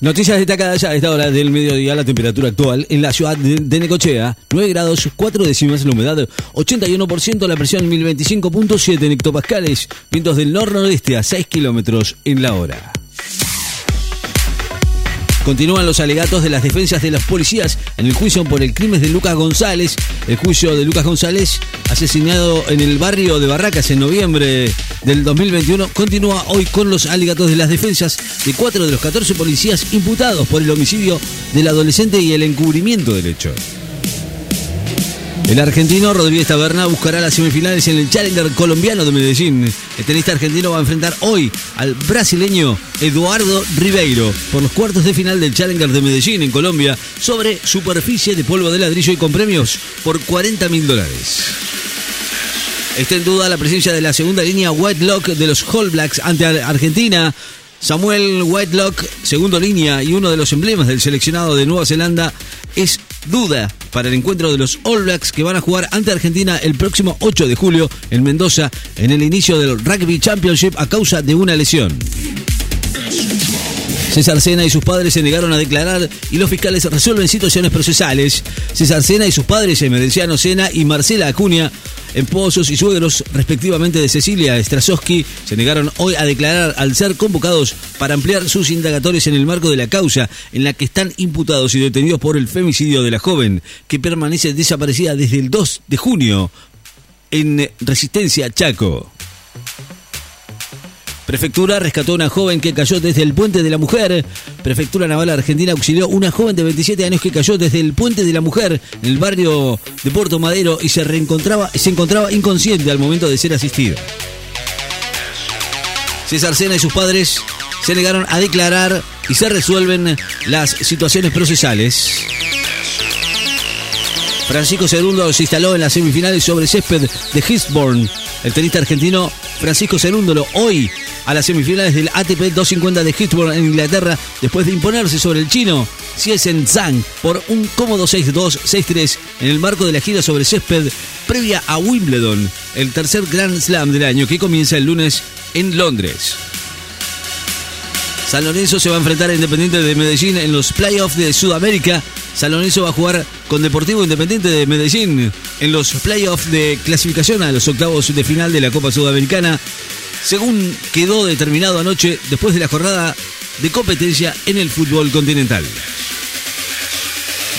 Noticias destacadas a esta hora del mediodía, la temperatura actual en la ciudad de, Necochea, 9 grados 4 décimas, la humedad 81%, la presión 1025.7 en hectopascales, vientos del nor-nordeste a 6 kilómetros en la hora. Continúan los alegatos de las defensas de los policías en el juicio por el crimen de Lucas González. El juicio de Lucas González, asesinado en el barrio de Barracas en noviembre del 2021, continúa hoy con los alegatos de las defensas de cuatro de los 14 policías imputados por el homicidio del adolescente y el encubrimiento del hecho. El argentino Rodríguez Taberna buscará las semifinales en el Challenger colombiano de Medellín. El tenista argentino va a enfrentar hoy al brasileño Eduardo Ribeiro por los cuartos de final del Challenger de Medellín en Colombia sobre superficie de polvo de ladrillo y con premios por 40 mil dólares. Está en duda la presencia de la segunda línea White Lock de los All Blacks ante Argentina. Samuel Whitelock, segundo línea y uno de los emblemas del seleccionado de Nueva Zelanda, es duda para el encuentro de los All Blacks que van a jugar ante Argentina el próximo 8 de julio en Mendoza en el inicio del Rugby Championship a causa de una lesión. César Sena y sus padres se negaron a declarar y los fiscales resuelven situaciones procesales. César Sena y sus padres, Emerenciano Sena y Marcela Acuña, esposos y suegros respectivamente de Cecilia Strasowski, se negaron hoy a declarar al ser convocados para ampliar sus indagatorios en el marco de la causa en la que están imputados y detenidos por el femicidio de la joven, que permanece desaparecida desde el 2 de junio en Resistencia Chaco. Prefectura rescató a una joven que cayó desde el puente de la mujer. Prefectura Naval Argentina auxilió a una joven de 27 años que cayó desde el puente de la mujer en el barrio de Puerto Madero y se reencontraba, se encontraba inconsciente al momento de ser asistida. César Sena y sus padres se negaron a declarar y se resuelven las situaciones procesales. Francisco Cerundo se instaló en las semifinales sobre césped de Gisborne. El tenista argentino Francisco Cerúndolo hoy a las semifinales del ATP 250 de Hitchburg en Inglaterra después de imponerse sobre el chino Xiesen Zhang por un cómodo 6-2, 6-3 en el marco de la gira sobre césped previa a Wimbledon, el tercer Grand Slam del año que comienza el lunes en Londres. San Lorenzo se va a enfrentar a Independiente de Medellín en los playoffs de Sudamérica. San Lorenzo va a jugar con Deportivo Independiente de Medellín en los playoffs de clasificación a los octavos de final de la Copa Sudamericana según quedó determinado anoche después de la jornada de competencia en el fútbol continental.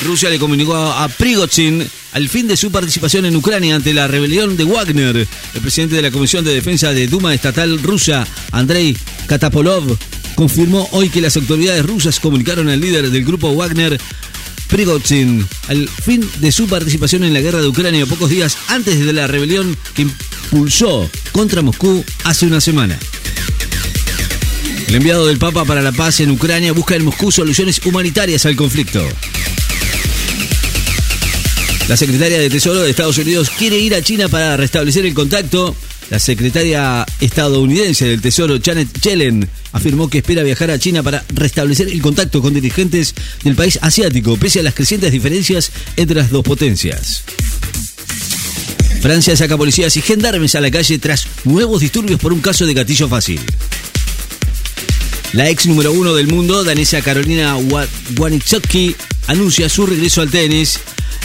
Rusia le comunicó a Prigozhin al fin de su participación en Ucrania ante la rebelión de Wagner. El presidente de la Comisión de Defensa de Duma Estatal rusa, Andrei Katapolov, confirmó hoy que las autoridades rusas comunicaron al líder del grupo Wagner, Prigozhin, al fin de su participación en la guerra de Ucrania pocos días antes de la rebelión que impulsó contra Moscú hace una semana. El enviado del Papa para la paz en Ucrania busca en Moscú soluciones humanitarias al conflicto. La secretaria de Tesoro de Estados Unidos quiere ir a China para restablecer el contacto. La secretaria estadounidense del Tesoro, Janet Yellen, afirmó que espera viajar a China para restablecer el contacto con dirigentes del país asiático, pese a las crecientes diferencias entre las dos potencias. Francia saca policías y gendarmes a la calle tras nuevos disturbios por un caso de gatillo fácil. La ex número uno del mundo, danesa Carolina Waniczewski, anuncia su regreso al tenis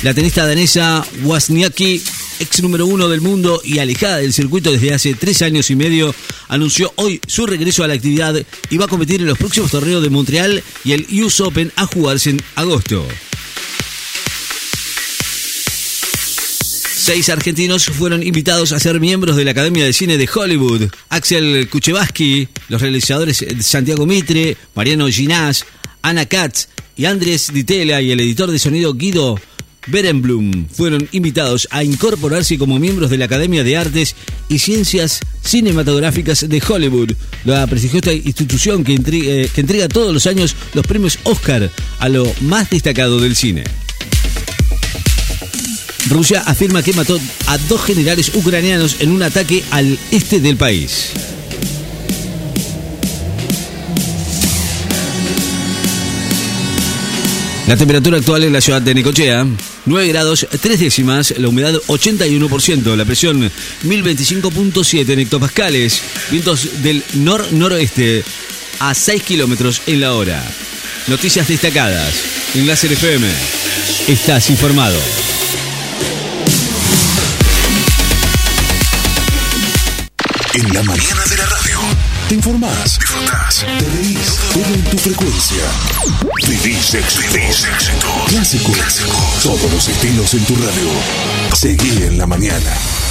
la tenista danesa Wozniacki, ex número uno del mundo y alejada del circuito desde hace tres años y medio, anunció hoy su regreso a la actividad y va a competir en los próximos torneos de Montreal y el US Open a jugarse en agosto. Seis argentinos fueron invitados a ser miembros de la Academia de Cine de Hollywood. Axel Kuchevaski, los realizadores Santiago Mitre, Mariano Ginás, Ana Katz y Andrés Ditela y el editor de sonido Guido Berenblum fueron invitados a incorporarse como miembros de la Academia de Artes y Ciencias Cinematográficas de Hollywood, la prestigiosa institución que, eh, que entrega todos los años los premios Oscar a lo más destacado del cine. Rusia afirma que mató a dos generales ucranianos en un ataque al este del país. La temperatura actual en la ciudad de Necochea, 9 grados 3 décimas, la humedad 81%, la presión 1025.7 en hectopascales, vientos del nor-noroeste a 6 kilómetros en la hora. noticias destacadas. En Láser FM, estás informado. En la mañana de la radio. Te informás, disfrutás, te reís, todo en tu frecuencia. Vivís éxito. Clásico. Todos los estilos en tu radio. Seguí en la mañana.